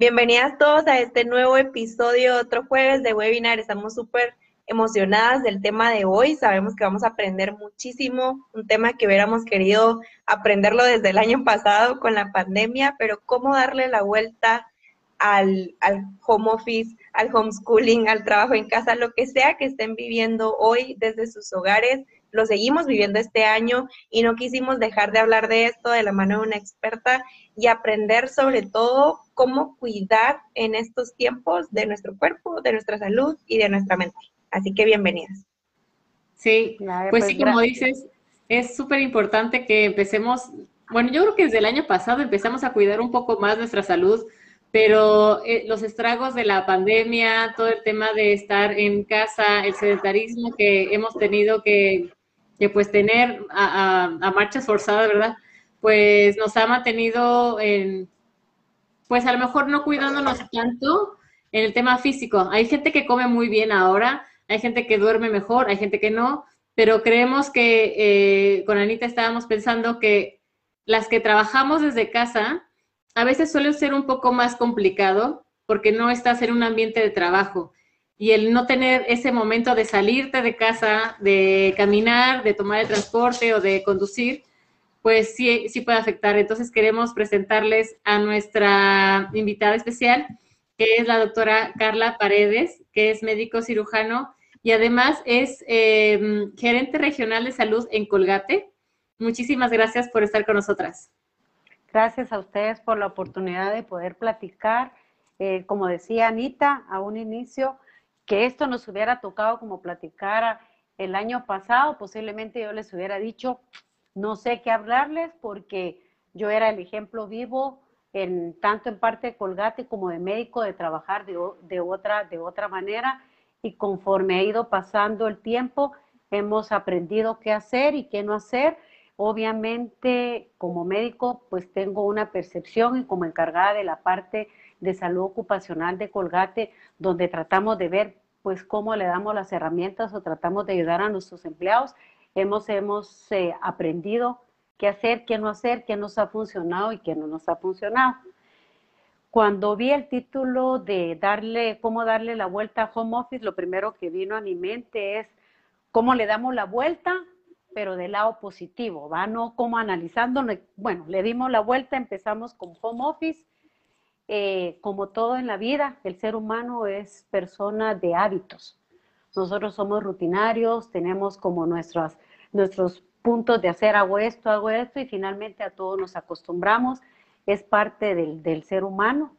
Bienvenidas todos a este nuevo episodio, otro jueves de webinar. Estamos súper emocionadas del tema de hoy. Sabemos que vamos a aprender muchísimo, un tema que hubiéramos querido aprenderlo desde el año pasado con la pandemia, pero cómo darle la vuelta al, al home office, al homeschooling, al trabajo en casa, lo que sea que estén viviendo hoy desde sus hogares lo seguimos viviendo este año y no quisimos dejar de hablar de esto de la mano de una experta y aprender sobre todo cómo cuidar en estos tiempos de nuestro cuerpo, de nuestra salud y de nuestra mente. Así que bienvenidas. Sí, pues, pues sí, como dices, es súper importante que empecemos, bueno, yo creo que desde el año pasado empezamos a cuidar un poco más nuestra salud, pero eh, los estragos de la pandemia, todo el tema de estar en casa, el sedentarismo que hemos tenido que que pues tener a, marchas forzadas, ¿verdad? Pues nos ha mantenido en, pues a lo mejor no cuidándonos tanto en el tema físico. Hay gente que come muy bien ahora, hay gente que duerme mejor, hay gente que no, pero creemos que eh, con Anita estábamos pensando que las que trabajamos desde casa, a veces suele ser un poco más complicado porque no estás en un ambiente de trabajo y el no tener ese momento de salirte de casa, de caminar, de tomar el transporte o de conducir, pues sí, sí puede afectar. Entonces queremos presentarles a nuestra invitada especial, que es la doctora Carla Paredes, que es médico cirujano y además es em, gerente regional de salud en Colgate. Muchísimas gracias por estar con nosotras. Gracias a ustedes por la oportunidad de poder platicar. Eh, como decía Anita, a un inicio, que esto nos hubiera tocado como platicara el año pasado, posiblemente yo les hubiera dicho, no sé qué hablarles porque yo era el ejemplo vivo en tanto en parte de Colgate como de médico de trabajar de, de, otra, de otra manera y conforme ha ido pasando el tiempo hemos aprendido qué hacer y qué no hacer. Obviamente como médico pues tengo una percepción y como encargada de la parte de salud ocupacional de Colgate, donde tratamos de ver pues cómo le damos las herramientas o tratamos de ayudar a nuestros empleados. Hemos, hemos eh, aprendido qué hacer, qué no hacer, qué nos ha funcionado y qué no nos ha funcionado. Cuando vi el título de darle, cómo darle la vuelta a home office, lo primero que vino a mi mente es cómo le damos la vuelta, pero del lado positivo. No como analizando, bueno, le dimos la vuelta, empezamos con home office, eh, como todo en la vida, el ser humano es persona de hábitos. Nosotros somos rutinarios, tenemos como nuestros, nuestros puntos de hacer, hago esto, hago esto, y finalmente a todos nos acostumbramos, es parte del, del ser humano.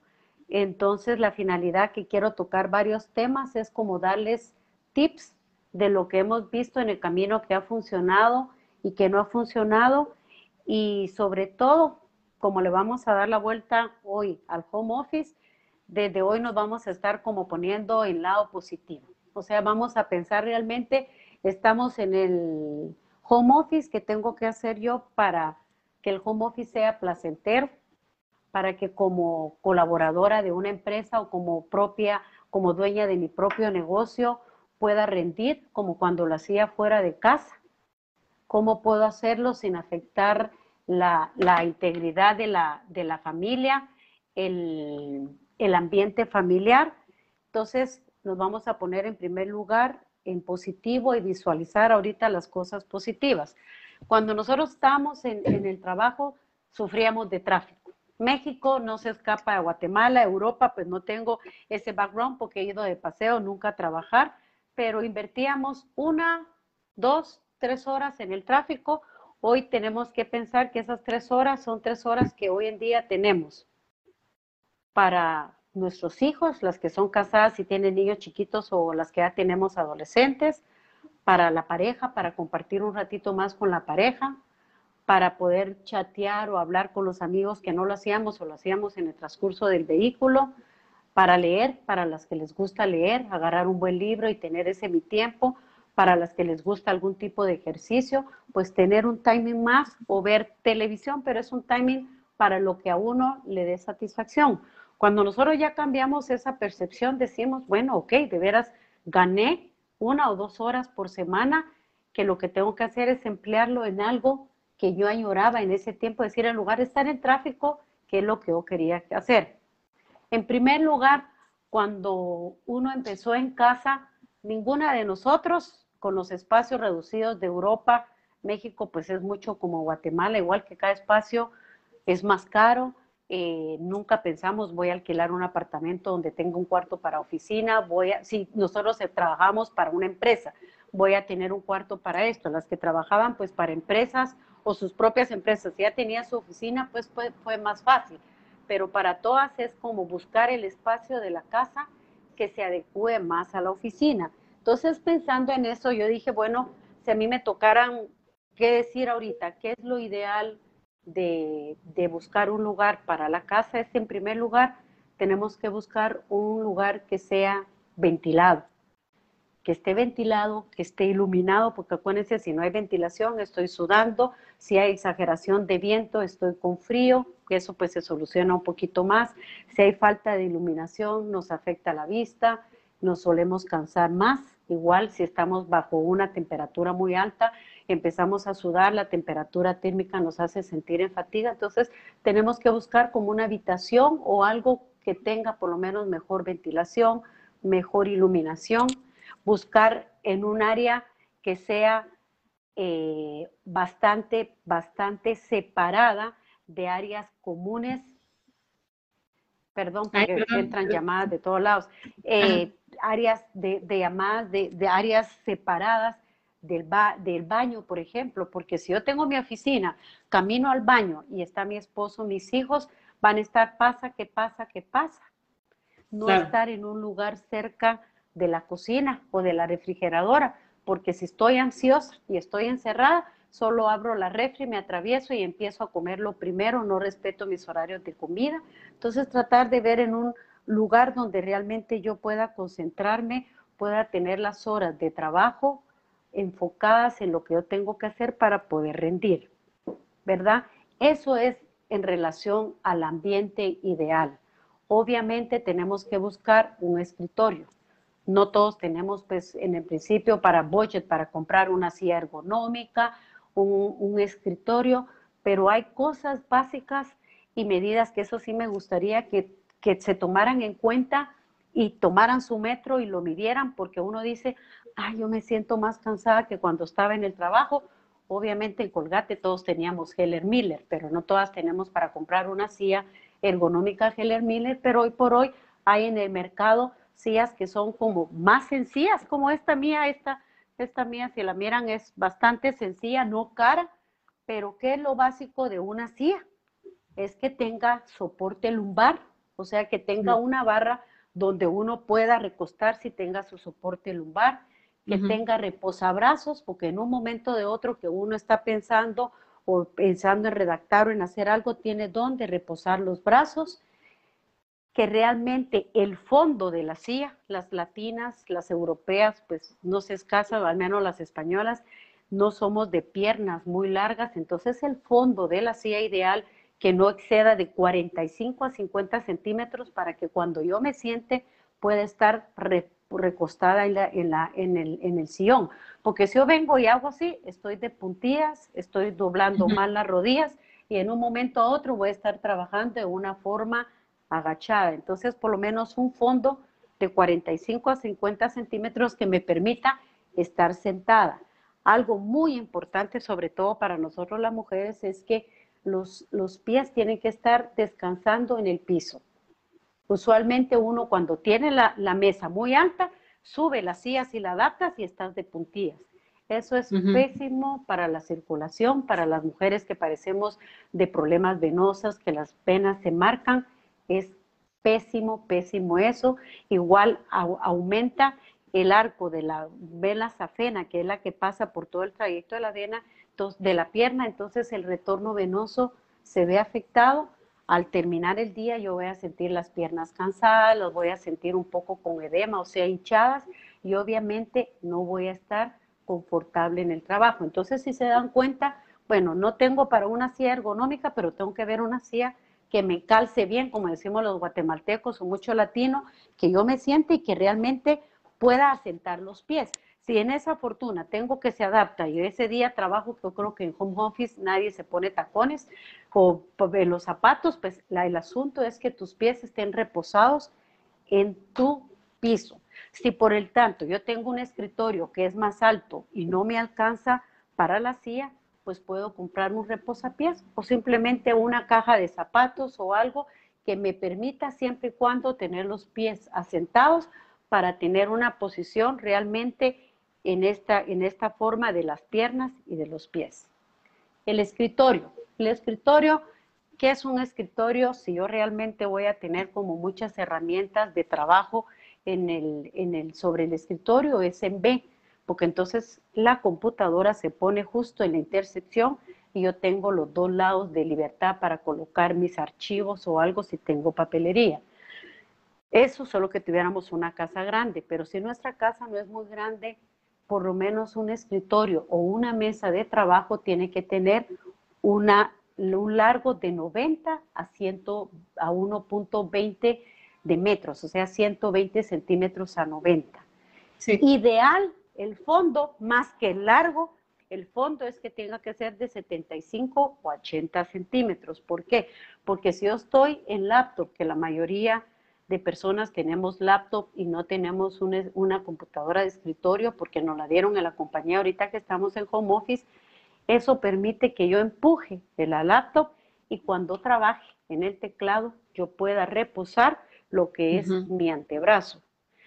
Entonces, la finalidad que quiero tocar varios temas es como darles tips de lo que hemos visto en el camino que ha funcionado y que no ha funcionado, y sobre todo como le vamos a dar la vuelta hoy al home office, desde hoy nos vamos a estar como poniendo el lado positivo. O sea, vamos a pensar realmente, estamos en el home office, ¿qué tengo que hacer yo para que el home office sea placentero? Para que como colaboradora de una empresa o como propia, como dueña de mi propio negocio, pueda rendir como cuando lo hacía fuera de casa. ¿Cómo puedo hacerlo sin afectar la, integridad de la, de la familia, el, el, ambiente familiar. Entonces, nos vamos a poner en primer lugar en positivo y visualizar ahorita las cosas positivas. Cuando nosotros estamos en, en el trabajo, sufríamos de tráfico. México no se escapa de Guatemala, Europa, pues no tengo ese background porque he ido de paseo, nunca a trabajar, pero invertíamos una, dos, tres horas en el tráfico Hoy tenemos que pensar que esas tres horas son tres horas que hoy en día tenemos para nuestros hijos, las que son casadas y tienen niños chiquitos o las que ya tenemos adolescentes, para la pareja, para compartir un ratito más con la pareja, para poder chatear o hablar con los amigos que no lo hacíamos o lo hacíamos en el transcurso del vehículo, para leer, para las que les gusta leer, agarrar un buen libro y tener ese mi tiempo, para las que les gusta algún tipo de ejercicio, pues tener un timing más o ver televisión, pero es un timing para lo que a uno le dé satisfacción. Cuando nosotros ya cambiamos esa percepción, decimos, bueno, ok, de veras gané una o dos horas por semana, que lo que tengo que hacer es emplearlo en algo que yo añoraba en ese tiempo, decir, en lugar de estar en tráfico, que es lo que yo quería hacer. En primer lugar, cuando uno empezó en casa, ninguna de nosotros, con los espacios reducidos de Europa, México pues es mucho como Guatemala, igual que cada espacio es más caro. Eh, nunca pensamos voy a alquilar un apartamento donde tenga un cuarto para oficina, voy a, si nosotros trabajamos para una empresa, voy a tener un cuarto para esto. Las que trabajaban pues para empresas o sus propias empresas, si ya tenía su oficina, pues fue, fue más fácil. Pero para todas es como buscar el espacio de la casa que se adecue más a la oficina. Entonces, pensando en eso, yo dije, bueno, si a mí me tocaran qué decir ahorita, qué es lo ideal de, buscar un lugar para la casa, es en primer lugar, tenemos que buscar un lugar que sea ventilado que esté ventilado, que esté iluminado, porque acuérdense, si no hay ventilación, estoy sudando, si hay exageración de viento, estoy con frío, eso pues se soluciona un poquito más. Si hay falta de iluminación, nos afecta la vista, nos solemos cansar más. Igual si estamos bajo una temperatura muy alta, empezamos a sudar, la temperatura térmica nos hace sentir en fatiga, entonces tenemos que buscar como una habitación o algo que tenga por lo menos mejor ventilación, mejor iluminación buscar en un área que sea eh, bastante, bastante separada de áreas comunes. Perdón, porque entran llamadas de todos lados. Eh, áreas de, llamadas, de, áreas separadas del, del baño, por ejemplo, porque si yo tengo mi oficina, camino al baño y está mi esposo, mis hijos, van a estar pasa, que pasa, que pasa. No estar en un lugar cerca de la cocina o de la refrigeradora, porque si estoy ansiosa y estoy encerrada, solo abro la refri, me atravieso y empiezo a comerlo primero, no respeto mis horarios de comida. Entonces tratar de ver en un lugar donde realmente yo pueda concentrarme, pueda tener las horas de trabajo enfocadas en lo que yo tengo que hacer para poder rendir, ¿verdad? Eso es en relación al ambiente ideal. Obviamente tenemos que buscar un escritorio no todos tenemos, pues, en el principio para budget, para comprar una silla ergonómica, un, escritorio, pero hay cosas básicas y medidas que eso sí me gustaría que, que se tomaran en cuenta y tomaran su metro y lo midieran, porque uno dice, ay, yo me siento más cansada que cuando estaba en el trabajo. Obviamente en Colgate todos teníamos Heller Miller, pero no todas tenemos para comprar una silla ergonómica Heller Miller, pero hoy por hoy hay en el mercado sillas que son como más sencillas, como esta mía, esta, esta mía, si la miran, es bastante sencilla, no cara, pero ¿qué es lo básico de una silla? Es que tenga soporte lumbar, o sea, que tenga una barra donde uno pueda recostarse y tenga su soporte lumbar, que tenga reposabrazos, porque en un momento de otro que uno está pensando o pensando en redactar o en hacer algo, tiene donde reposar los brazos, que realmente el fondo de la silla, las latinas, las europeas, pues no se escasa, al menos las españolas, no somos de piernas muy largas, entonces el fondo de la silla ideal que no exceda de 45 a 50 centímetros para que cuando yo me siente pueda estar recostada en, la, en, la, en, el, en, el, sillón. Porque si yo vengo y hago así, estoy de puntillas, estoy doblando mal las rodillas y en un momento a otro voy a estar trabajando de una forma agachada. Entonces, por lo menos un fondo de 45 a 50 centímetros que me permita estar sentada. Algo muy importante, sobre todo para nosotros las mujeres, es que los, los pies tienen que estar descansando en el piso. Usualmente uno cuando tiene la, mesa muy alta, sube las sillas y la adaptas y estás de puntillas. Eso es pésimo para la circulación, para las mujeres que parecemos de problemas venosos, que las venas se marcan es pésimo, pésimo eso. Igual aumenta el arco de la vela safena, que es la que pasa por todo el trayecto de la vena, de la pierna, entonces el retorno venoso se ve afectado. Al terminar el día yo voy a sentir las piernas cansadas, los voy a sentir un poco con edema, o sea, hinchadas, y obviamente no voy a estar confortable en el trabajo. Entonces, si se dan cuenta, bueno, no tengo para una silla ergonómica, pero tengo que ver una silla que me calce bien, como decimos los guatemaltecos o mucho latino, que yo me siente y que realmente pueda asentar los pies. Si en esa fortuna tengo que se adapta y ese día trabajo, yo creo que en home office nadie se pone tacones o en los zapatos, pues el asunto es que tus pies estén reposados en tu piso. Si por el tanto yo tengo un escritorio que es más alto y no me alcanza para la silla, pues puedo comprar un reposapiés o simplemente una caja de zapatos o algo que me permita siempre y cuando tener los pies asentados para tener una posición realmente en esta, en esta forma de las piernas y de los pies. El escritorio. El escritorio, ¿qué es un escritorio? Si yo realmente voy a tener como muchas herramientas de trabajo en el, en el, sobre el escritorio, es en B, porque entonces la computadora se pone justo en la intersección y yo tengo los dos lados de libertad para colocar mis archivos o algo si tengo papelería. Eso solo que tuviéramos una casa grande, pero si nuestra casa no es muy grande, por lo menos un escritorio o una mesa de trabajo tiene que tener una, un largo de 90 a, 100, a 1.20 de metros, o sea, 120 centímetros a 90. Ideal el fondo, más que el largo, el fondo es que tenga que ser de 75 o 80 centímetros. ¿Por qué? Porque si yo estoy en laptop, que la mayoría de personas tenemos laptop y no tenemos una, computadora de escritorio porque nos la dieron en la compañía ahorita que estamos en home office. Eso permite que yo empuje de la laptop y cuando trabaje en el teclado yo pueda reposar lo que es mi antebrazo.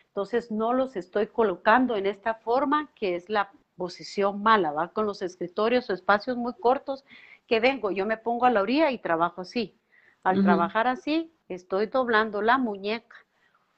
Entonces no los estoy colocando en esta forma que es la posición mala, va con los escritorios o espacios muy cortos que vengo, yo me pongo a la orilla y trabajo así. Al trabajar así, estoy doblando la muñeca,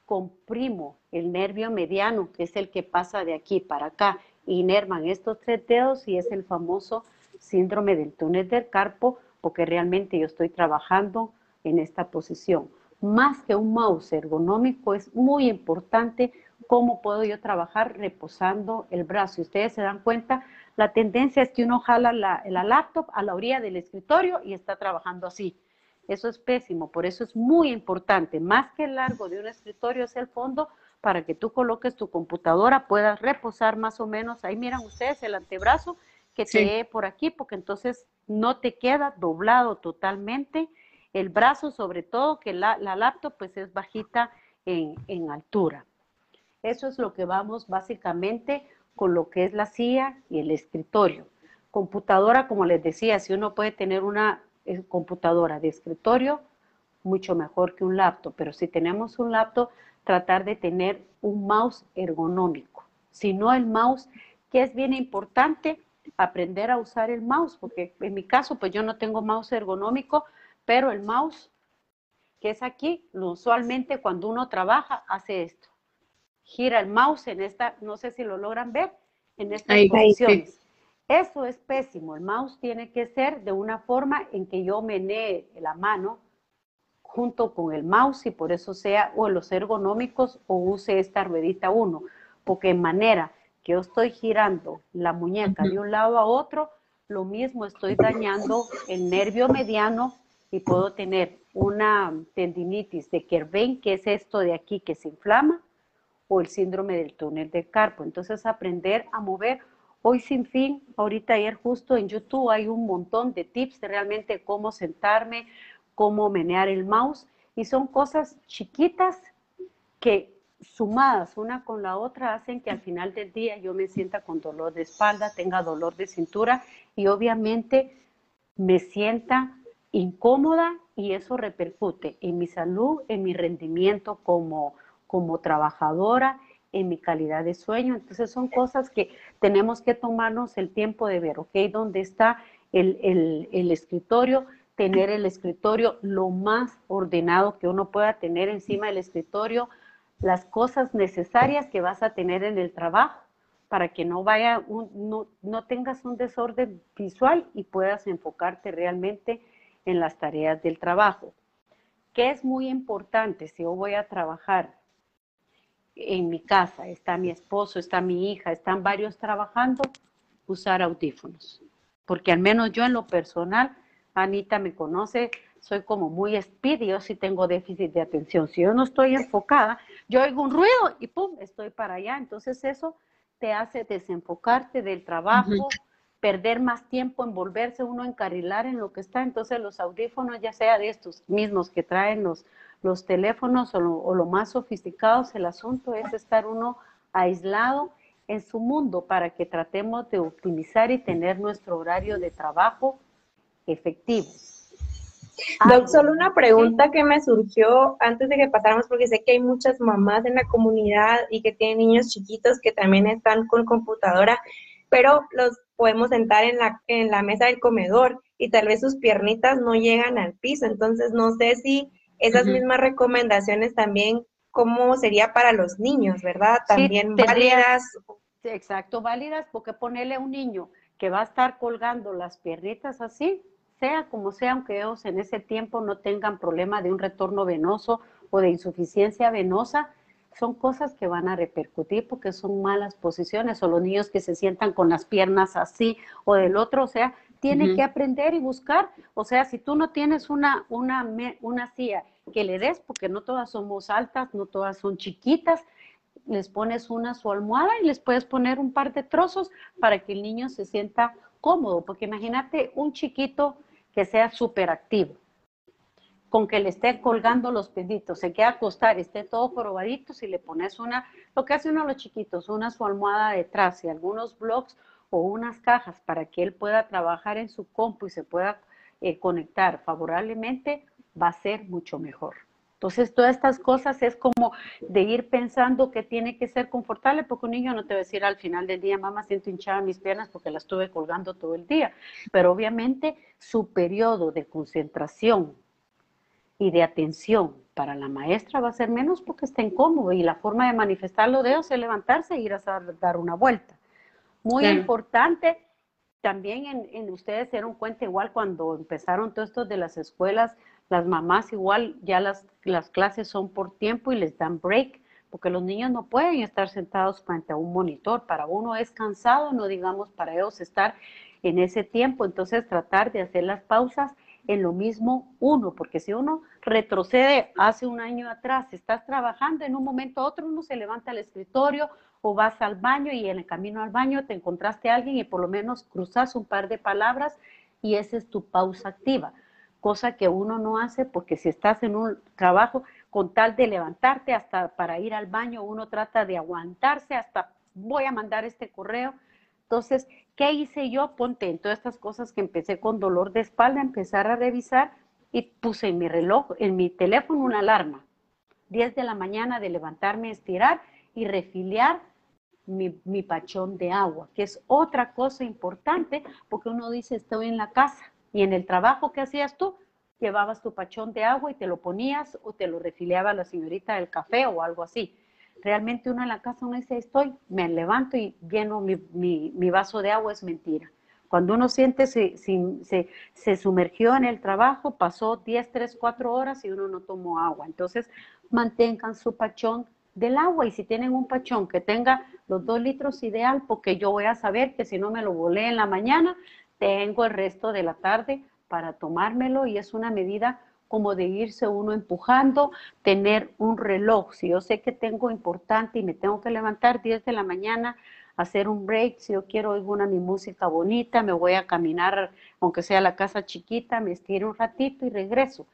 comprimo el nervio mediano, que es el que pasa de aquí para acá, inervan estos tres dedos y es el famoso síndrome del túnel del carpo, porque realmente yo estoy trabajando en esta posición. Más que un mouse ergonómico, es muy importante cómo puedo yo trabajar reposando el brazo. Y ustedes se dan cuenta, la tendencia es que uno jala la, la laptop a la orilla del escritorio y está trabajando así. Eso es pésimo, por eso es muy importante, más que el largo de un escritorio es el fondo para que tú coloques tu computadora, puedas reposar más o menos, ahí miran ustedes el antebrazo que te por aquí, porque entonces no te queda doblado totalmente el brazo, sobre todo que la, la laptop pues es bajita en, en altura. Eso es lo que vamos básicamente con lo que es la silla y el escritorio. Computadora, como les decía, si uno puede tener una computadora de escritorio, mucho mejor que un laptop, pero si tenemos un laptop, tratar de tener un mouse ergonómico. Si no el mouse, que es bien importante aprender a usar el mouse, porque en mi caso, pues yo no tengo mouse ergonómico, pero el mouse que es aquí, usualmente cuando uno trabaja, hace esto. Gira el mouse en esta, no sé si lo logran ver, en estas posiciones. Eso es pésimo. El mouse tiene que ser de una forma en que yo menee la mano junto con el mouse y por eso sea o los ergonómicos o use esta ruedita 1, porque en manera que yo estoy girando la muñeca de un lado a otro, lo mismo estoy dañando el nervio mediano y puedo tener una tendinitis de Kerbein, que es esto de aquí que se inflama, o el síndrome del túnel de carpo. Entonces aprender a mover Hoy sin fin, ahorita ayer justo en YouTube hay un montón de tips de realmente cómo sentarme, cómo menear el mouse y son cosas chiquitas que sumadas una con la otra hacen que al final del día yo me sienta con dolor de espalda, tenga dolor de cintura y obviamente me sienta incómoda y eso repercute en mi salud, en mi rendimiento como, como trabajadora en mi calidad de sueño. Entonces son cosas que tenemos que tomarnos el tiempo de ver, ¿ok? ¿Dónde está el, el, escritorio? Tener el escritorio lo más ordenado que uno pueda tener encima del escritorio, las cosas necesarias que vas a tener en el trabajo para que no vaya, no, no tengas un desorden visual y puedas enfocarte realmente en las tareas del trabajo. ¿Qué es muy importante si yo voy a trabajar en mi casa, está mi esposo, está mi hija, están varios trabajando, usar audífonos. Porque al menos yo en lo personal, Anita me conoce, soy como muy speedy, yo sí tengo déficit de atención. Si yo no estoy enfocada, yo oigo un ruido y pum, estoy para allá. Entonces eso te hace desenfocarte del trabajo, perder más tiempo en volverse uno a encarrilar en lo que está. Entonces los audífonos, ya sea de estos mismos que traen los, los teléfonos o lo, o lo más sofisticados, el asunto es estar uno aislado en su mundo para que tratemos de optimizar y tener nuestro horario de trabajo efectivo. Doc, solo una pregunta que me surgió antes de que pasáramos, porque sé que hay muchas mamás en la comunidad y que tienen niños chiquitos que también están con computadora, pero los podemos sentar en la, en la mesa del comedor y tal vez sus piernitas no llegan al piso. Entonces, no sé si esas mismas recomendaciones también, ¿cómo sería para los niños, verdad? También válidas. Exacto, válidas, porque ponerle a un niño que va a estar colgando las piernitas así, sea como sea, aunque ellos en ese tiempo no tengan problema de un retorno venoso o de insuficiencia venosa, son cosas que van a repercutir porque son malas posiciones o los niños que se sientan con las piernas así o del otro, o sea, tienen que aprender y buscar, o sea, si tú no tienes una, una, una silla que le des, porque no todas somos altas, no todas son chiquitas, les pones una su almohada y les puedes poner un par de trozos para que el niño se sienta cómodo, porque imagínate un chiquito que sea súper activo, con que le esté colgando los peditos, se queda acostar, esté todo probadito, si le pones una, lo que hace uno de los chiquitos, una su almohada detrás y algunos blogs o unas cajas para que él pueda trabajar en su compu y se pueda eh, conectar favorablemente, va a ser mucho mejor. Entonces, todas estas cosas es como de ir pensando que tiene que ser confortable, porque un niño no te va a decir al final del día, mamá, siento hinchada mis piernas porque las estuve colgando todo el día. Pero obviamente su periodo de concentración y de atención para la maestra va a ser menos porque está incómodo y la forma de manifestarlo de ellos es levantarse e ir a dar una vuelta. Muy importante, también en, en, ustedes se dieron cuenta igual cuando empezaron todo esto de las escuelas, las mamás igual ya las, las clases son por tiempo y les dan break, porque los niños no pueden estar sentados frente a un monitor. Para uno es cansado, no digamos para ellos estar en ese tiempo. Entonces tratar de hacer las pausas en lo mismo uno, porque si uno retrocede hace un año atrás, estás trabajando, en un momento otro uno se levanta al escritorio o vas al baño y en el camino al baño te encontraste alguien y por lo menos cruzas un par de palabras y esa es tu pausa activa cosa que uno no hace porque si estás en un trabajo con tal de levantarte hasta para ir al baño, uno trata de aguantarse hasta voy a mandar este correo. Entonces, ¿qué hice yo? Ponte en todas estas cosas que empecé con dolor de espalda, empezar a revisar y puse en mi reloj, en mi teléfono una alarma. 10 de la mañana de levantarme, estirar y refiliar mi, pachón de agua, que es otra cosa importante porque uno dice estoy en la casa y en el trabajo que hacías tú, llevabas tu pachón de agua y te lo ponías o te lo refiliaba la señorita del café o algo así. Realmente uno en la casa uno dice, estoy, me levanto y lleno mi, mi, vaso de agua, es mentira. Cuando uno siente se, se, se, sumergió en el trabajo, pasó 10, 3, 4 horas y uno no tomó agua. Entonces, mantengan su pachón del agua y si tienen un pachón que tenga los dos litros ideal, porque yo voy a saber que si no me lo volé en la mañana, tengo el resto de la tarde para tomármelo y es una medida como de irse uno empujando, tener un reloj. Si yo sé que tengo importante y me tengo que levantar 10 de la mañana, hacer un break, si yo quiero oír una mi música bonita, me voy a caminar, aunque sea la casa chiquita, me estiro un ratito y regreso.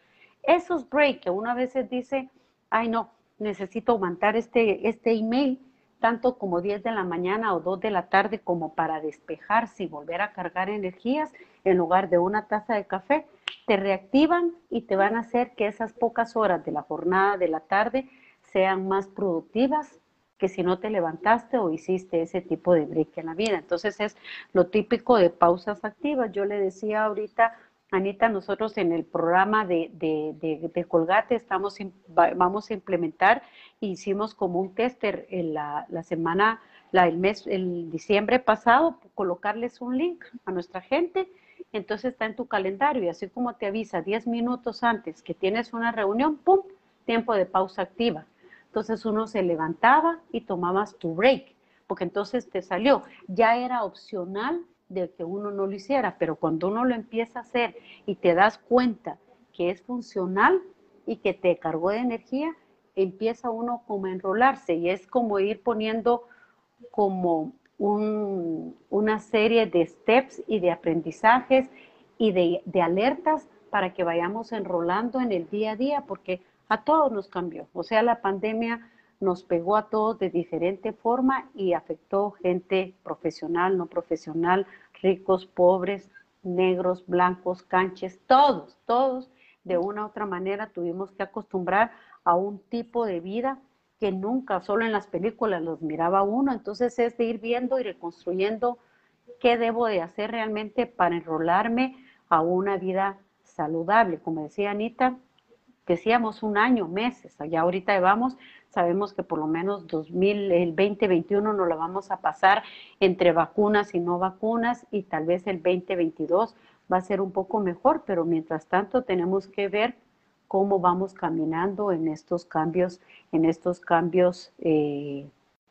Esos breaks que uno a veces dice, ay no, necesito aguantar este, este email, tanto como 10 de la mañana o 2 de la tarde como para despejarse y volver a cargar energías en lugar de una taza de café, te reactivan y te van a hacer que esas pocas horas de la jornada de la tarde sean más productivas que si no te levantaste o hiciste ese tipo de break en la vida. Entonces es lo típico de pausas activas. Yo le decía ahorita Anita, nosotros en el programa de, de, Colgate estamos, vamos a implementar, hicimos como un tester en la, semana, la, el mes, el diciembre pasado, colocarles un link a nuestra gente, entonces está en tu calendario y así como te avisa 10 minutos antes que tienes una reunión, ¡pum! Tiempo de pausa activa. Entonces uno se levantaba y tomabas tu break, porque entonces te salió. Ya era opcional de que uno no lo hiciera, pero cuando uno lo empieza a hacer y te das cuenta que es funcional y que te cargó de energía, empieza uno como a enrolarse y es como ir poniendo como una serie de steps y de aprendizajes y de, de alertas para que vayamos enrolando en el día a día, porque a todos nos cambió. O sea, la pandemia nos pegó a todos de diferente forma y afectó gente profesional, no profesional, ricos, pobres, negros, blancos, canches, todos, todos de una u otra manera tuvimos que acostumbrar a un tipo de vida que nunca, solo en las películas los miraba uno. Entonces es de ir viendo y reconstruyendo qué debo de hacer realmente para enrolarme a una vida saludable. Como decía Anita, decíamos un año, meses, allá ahorita vamos, sabemos que por lo menos 2000, el 2021 nos la vamos a pasar entre vacunas y no vacunas y tal vez el 2022 va a ser un poco mejor, pero mientras tanto tenemos que ver cómo vamos caminando en estos cambios, en estos cambios eh,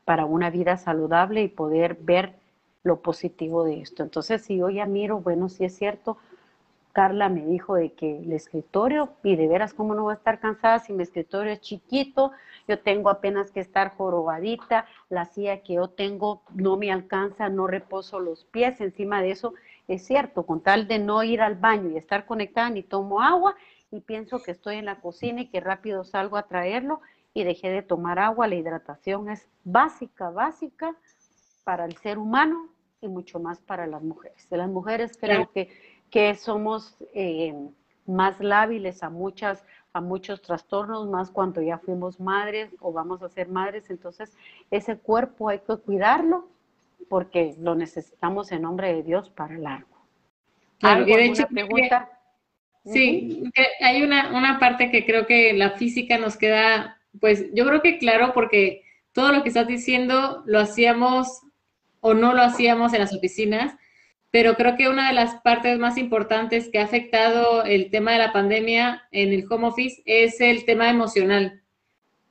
para una vida saludable y poder ver lo positivo de esto. Entonces, si yo ya miro, bueno, si es cierto, Carla me dijo de que el escritorio, y de veras, ¿cómo no voy a estar cansada si mi escritorio es chiquito? Yo tengo apenas que estar jorobadita, la silla que yo tengo no me alcanza, no reposo los pies, encima de eso, es cierto, con tal de no ir al baño y estar conectada, ni tomo agua y pienso que estoy en la cocina y que rápido salgo a traerlo y dejé de tomar agua. La hidratación es básica, básica para el ser humano y mucho más para las mujeres. De las mujeres creo que, que somos eh, más lábiles a muchas a muchos trastornos, más cuando ya fuimos madres o vamos a ser madres. Entonces, ese cuerpo hay que cuidarlo porque lo necesitamos en nombre de Dios para largo. Claro, hecho, pregunta? Sí, hay una, una parte que creo que la física nos queda, pues yo creo que claro, porque todo lo que estás diciendo lo hacíamos o no lo hacíamos en las oficinas, pero creo que una de las partes más importantes que ha afectado el tema de la pandemia en el home office es el tema emocional.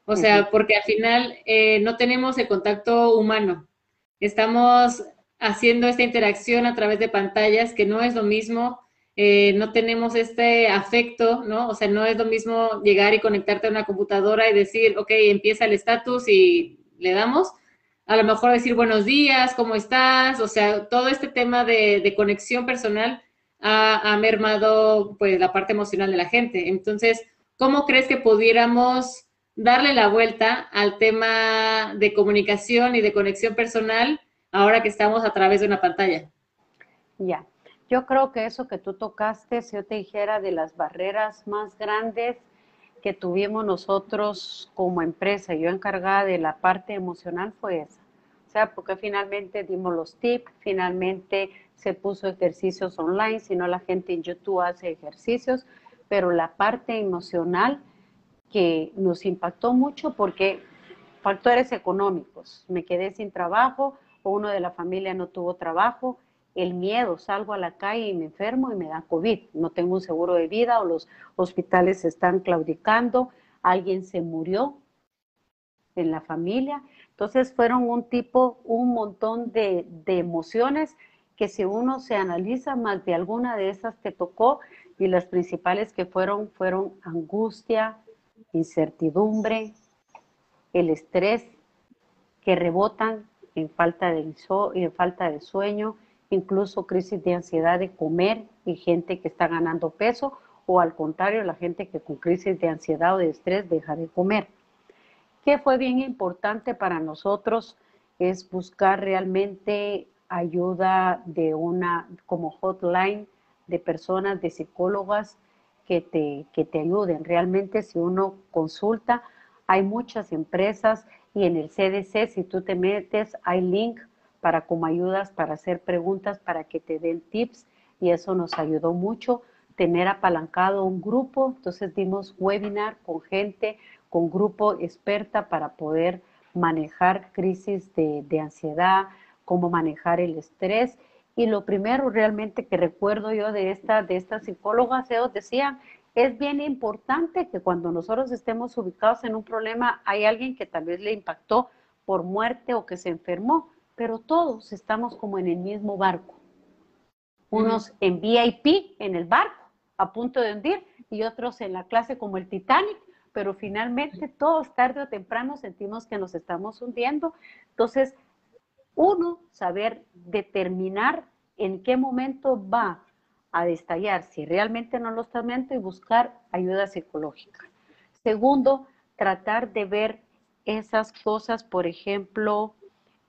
O sea, porque al final eh, no tenemos el contacto humano. Estamos haciendo esta interacción a través de pantallas que no es lo mismo eh, no tenemos este afecto, ¿no? O sea, no es lo mismo llegar y conectarte a una computadora y decir, ok, empieza el estatus y le damos. A lo mejor decir buenos días, ¿cómo estás? O sea, todo este tema de, conexión personal ha, mermado pues la parte emocional de la gente. Entonces, ¿cómo crees que pudiéramos darle la vuelta al tema de comunicación y de conexión personal ahora que estamos a través de una pantalla? Ya. Yo creo que eso que tú tocaste, si yo te dijera de las barreras más grandes que tuvimos nosotros como empresa, yo encargada de la parte emocional, fue esa. O sea, porque finalmente dimos los tips, finalmente se puso ejercicios online, si no la gente en YouTube hace ejercicios, pero la parte emocional que nos impactó mucho porque factores económicos, me quedé sin trabajo o uno de la familia no tuvo trabajo, el miedo, salgo a la calle y me enfermo y me da COVID, no tengo un seguro de vida o los hospitales están claudicando, alguien se murió en la familia. Entonces fueron un tipo, un montón de, emociones que si uno se analiza, más de alguna de esas te tocó y las principales que fueron fueron angustia, incertidumbre, el estrés que rebotan en falta de, en falta de sueño, incluso crisis de ansiedad de comer y gente que está ganando peso o al contrario, la gente que con crisis de ansiedad o de estrés deja de comer. ¿Qué fue bien importante para nosotros? Es buscar realmente ayuda de una como hotline de personas, de psicólogas que te, que te ayuden. Realmente si uno consulta, hay muchas empresas y en el CDC, si tú te metes, hay link para como ayudas, para hacer preguntas, para que te den tips y eso nos ayudó mucho tener apalancado un grupo, entonces dimos webinar con gente, con grupo experta para poder manejar crisis de, de ansiedad, cómo manejar el estrés. Y lo primero realmente que recuerdo yo de, esta, de estas psicólogas, ellos decían, es bien importante que cuando nosotros estemos ubicados en un problema, hay alguien que tal vez le impactó por muerte o que se enfermó, pero todos estamos como en el mismo barco. Unos en VIP, en el barco, a punto de hundir, y otros en la clase como el Titanic, pero finalmente todos tarde o temprano sentimos que nos estamos hundiendo. Entonces, Uno, saber determinar en qué momento va a destallar, si realmente no lo está viendo y buscar ayuda psicológica. Segundo, tratar de ver esas cosas, por ejemplo,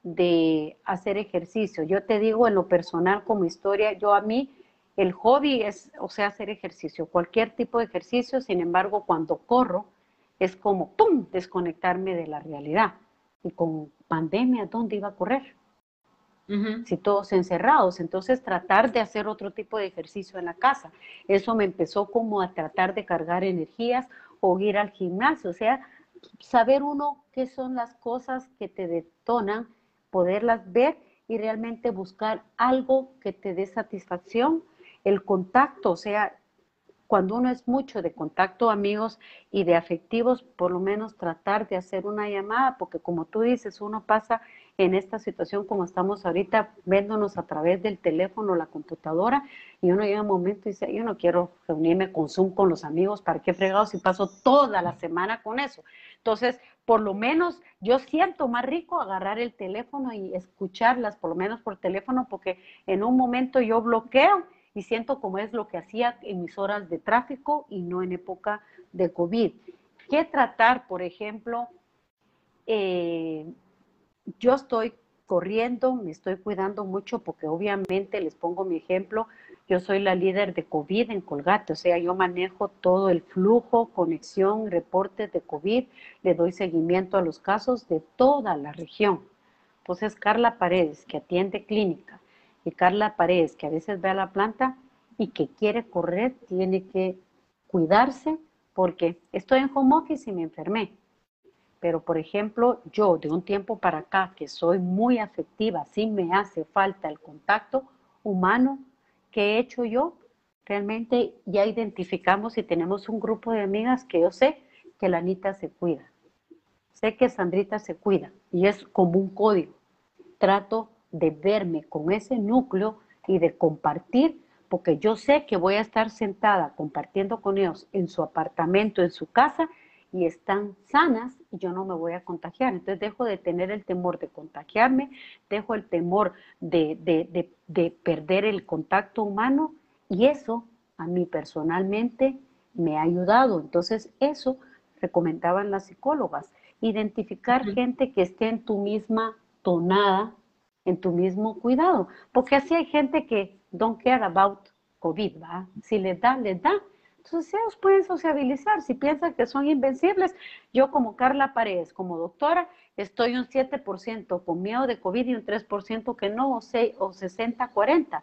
de hacer ejercicio. Yo te digo en lo personal como historia, yo a mí el hobby es, o sea, hacer ejercicio, cualquier tipo de ejercicio, sin embargo, cuando corro es como, ¡pum!, desconectarme de la realidad. Y con pandemia, ¿dónde iba a correr? Si todos encerrados, entonces tratar de hacer otro tipo de ejercicio en la casa. Eso me empezó como a tratar de cargar energías o ir al gimnasio, o sea, saber uno qué son las cosas que te detonan, poderlas ver y realmente buscar algo que te dé satisfacción. El contacto, o sea, cuando uno es mucho de contacto amigos y de afectivos, por lo menos tratar de hacer una llamada, porque como tú dices, uno pasa en esta situación como estamos ahorita, viéndonos a través del teléfono, la computadora, y uno llega un momento y dice, yo no quiero reunirme con Zoom con los amigos, ¿para qué fregados si paso toda la semana con eso? Entonces, por lo menos yo siento más rico agarrar el teléfono y escucharlas, por lo menos por teléfono, porque en un momento yo bloqueo y siento como es lo que hacía en mis horas de tráfico y no en época de COVID. ¿Qué tratar, por ejemplo? Eh, yo estoy corriendo, me estoy cuidando mucho porque obviamente les pongo mi ejemplo, yo soy la líder de COVID en Colgate, o sea, yo manejo todo el flujo, conexión, reportes de COVID, le doy seguimiento a los casos de toda la región. Entonces, Carla Paredes, que atiende clínica, y Carla Paredes, que a veces ve a la planta y que quiere correr, tiene que cuidarse porque estoy en home y me enfermé. Pero, por ejemplo, yo de un tiempo para acá, que soy muy afectiva, sí me hace falta el contacto humano que he hecho yo, realmente ya identificamos y tenemos un grupo de amigas que yo sé que la Anita se cuida. Sé que Sandrita se cuida y es como un código. Trato de verme con ese núcleo y de compartir, porque yo sé que voy a estar sentada compartiendo con ellos en su apartamento, en su casa, y están sanas y yo no me voy a contagiar. Entonces dejo de tener el temor de contagiarme, dejo el temor de, de, de perder el contacto humano y eso a mí personalmente me ha ayudado. Entonces eso recomendaban las psicólogas, identificar gente que esté en tu misma tonada en tu mismo cuidado. Porque así hay gente que don't care about COVID, ¿va? Si les da, les da. Entonces ellos pueden sociabilizar. Si piensan que son invencibles, yo como Carla Paredes, como doctora, estoy un 7% con miedo de COVID y un 3% que no, o, 6, o 60-40.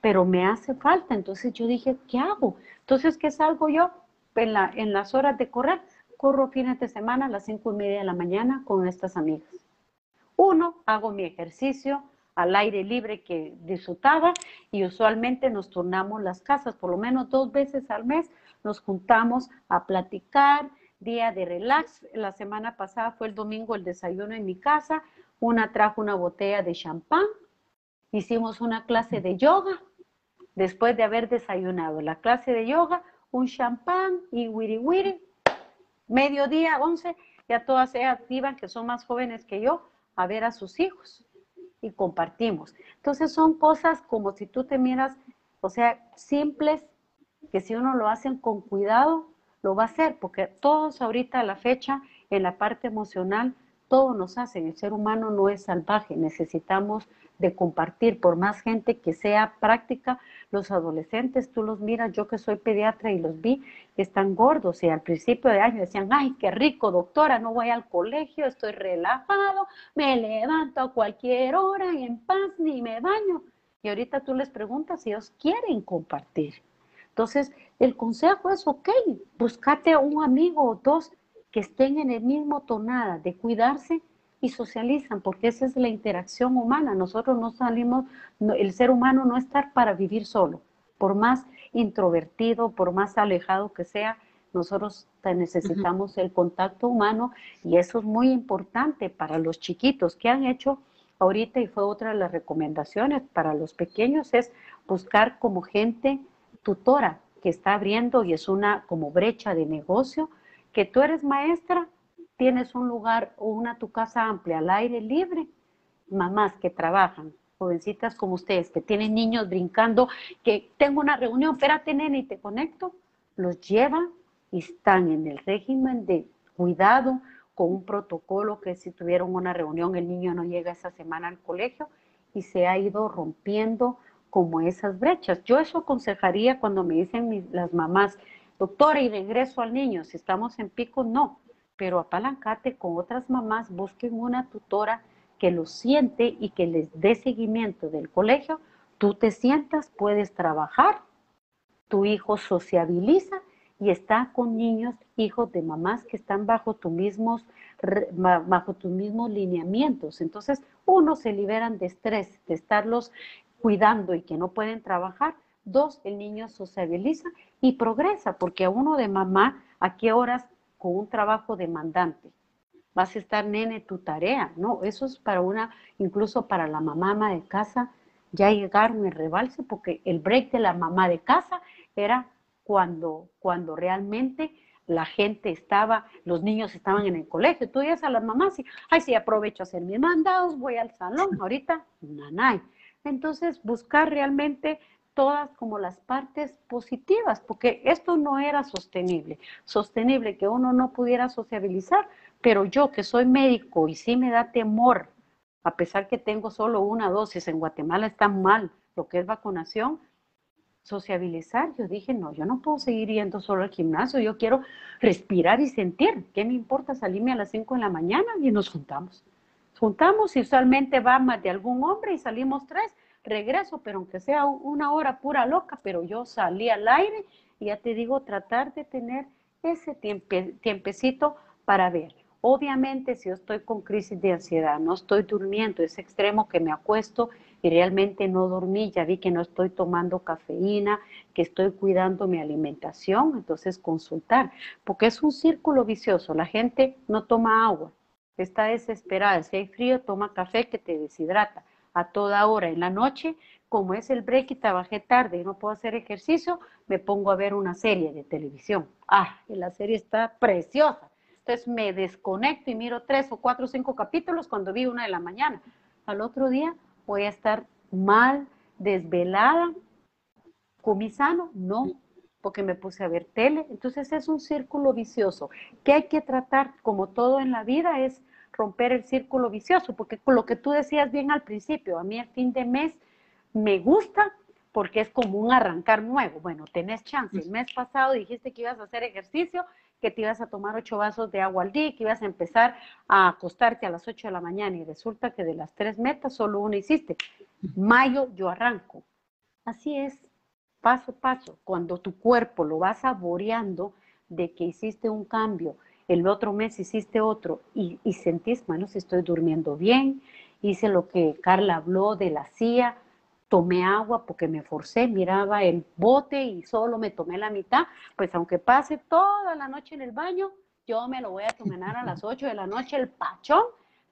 Pero me hace falta. Entonces yo dije, ¿qué hago? Entonces, ¿qué salgo yo en, la, en las horas de correr? Corro fines de semana a las 5 y media de la mañana con estas amigas. Uno, hago mi ejercicio al aire libre que disfrutaba y usualmente nos turnamos las casas, por lo menos dos veces al mes nos juntamos a platicar, día de relax. La semana pasada fue el domingo el desayuno en mi casa, una trajo una botella de champán, hicimos una clase de yoga, después de haber desayunado la clase de yoga, un champán y wiri wiri, mediodía, 11, ya todas se activan, que son más jóvenes que yo, a ver a sus hijos y compartimos. Entonces son cosas como si tú te miras, o sea, simples, que si uno lo hace con cuidado, lo va a hacer, porque todos ahorita a la fecha, en la parte emocional, todo nos hacen. El ser humano no es salvaje, necesitamos de compartir, por más gente que sea práctica, los adolescentes, tú los miras, yo que soy pediatra y los vi, están gordos y al principio de año decían, ay, qué rico, doctora, no voy al colegio, estoy relajado, me levanto a cualquier hora y en paz ni me baño. Y ahorita tú les preguntas si ellos quieren compartir. Entonces, el consejo es, ok, búscate un amigo o dos que estén en el mismo tonada de cuidarse y socializan, porque esa es la interacción humana. Nosotros no salimos, el ser humano no está para vivir solo. Por más introvertido, por más alejado que sea, nosotros necesitamos el contacto humano y eso es muy importante para los chiquitos que han hecho ahorita y fue otra de las recomendaciones para los pequeños es buscar como gente tutora que está abriendo y es una como brecha de negocio, que tú eres maestra, tienes un lugar o una tu casa amplia al aire libre mamás que trabajan, jovencitas como ustedes, que tienen niños brincando, que tengo una reunión, espérate nene y te conecto, los llevan y están en el régimen de cuidado con un protocolo que si tuvieron una reunión el niño no llega esa semana al colegio y se ha ido rompiendo como esas brechas. Yo eso aconsejaría cuando me dicen las mamás, doctora, y regreso al niño, si estamos en pico, no, pero apalancate con otras mamás, busquen una tutora que lo siente y que les dé seguimiento del colegio, tú te sientas, puedes trabajar, tu hijo sociabiliza y está con niños, hijos de mamás que están bajo, tu mismos, bajo tus mismos lineamientos. Entonces, uno, se liberan de estrés, de estarlos cuidando y que no pueden trabajar. Dos, el niño sociabiliza y progresa, porque a uno de mamá, ¿a qué horas con un trabajo demandante? Vas a estar, nene, tu tarea, ¿no? Eso es para una, incluso para la mamá de casa, ya llegaron el rebalse, porque el break de la mamá de casa era cuando, cuando realmente la gente estaba, los niños estaban en el colegio. Tú dices a las mamás, y, ay, sí, aprovecho a hacer mis mandados, voy al salón, ahorita, nanay. Entonces, buscar realmente todas como las partes positivas, porque esto no era sostenible. Sostenible que uno no pudiera sociabilizar, pero yo que soy médico y sí me da temor, a pesar que tengo solo una dosis, en Guatemala está mal lo que es vacunación, sociabilizar. Yo dije, no, yo no puedo seguir yendo solo al gimnasio, yo quiero respirar y sentir. ¿Qué me importa salirme a las 5 de la mañana y nos juntamos? Juntamos y usualmente va más de algún hombre y salimos tres, regreso, pero aunque sea una hora pura loca, pero yo salí al aire y ya te digo, tratar de tener ese tiempecito para ver. Obviamente, si yo estoy con crisis de ansiedad, no estoy durmiendo, es extremo que me acuesto y realmente no dormí, ya vi que no estoy tomando cafeína, que estoy cuidando mi alimentación, entonces consultar, porque es un círculo vicioso, la gente no toma agua, está desesperada, si hay frío toma café que te deshidrata a toda hora, en la noche, como es el break y trabajé tarde y no puedo hacer ejercicio, me pongo a ver una serie de televisión. Ah, y la serie está preciosa. Entonces me desconecto y miro tres o cuatro o cinco capítulos cuando vi una de la mañana. Al otro día voy a estar mal, desvelada, comí no, porque me puse a ver tele. Entonces es un círculo vicioso que hay que tratar, como todo en la vida, es romper el círculo vicioso, porque lo que tú decías bien al principio, a mí el fin de mes me gusta porque es como un arrancar nuevo. Bueno, tenés chance. El mes pasado dijiste que ibas a hacer ejercicio que te ibas a tomar ocho vasos de agua al día, que ibas a empezar a acostarte a las ocho de la mañana y resulta que de las tres metas solo una hiciste. Mayo yo arranco. Así es, paso a paso. Cuando tu cuerpo lo va saboreando de que hiciste un cambio, el otro mes hiciste otro y, sentís, bueno, si estoy durmiendo bien, hice lo que Carla habló de la CIA, tomé agua porque me forcé, miraba el bote y solo me tomé la mitad, pues aunque pase toda la noche en el baño, yo me lo voy a tomar a las 8 de la noche el pachón,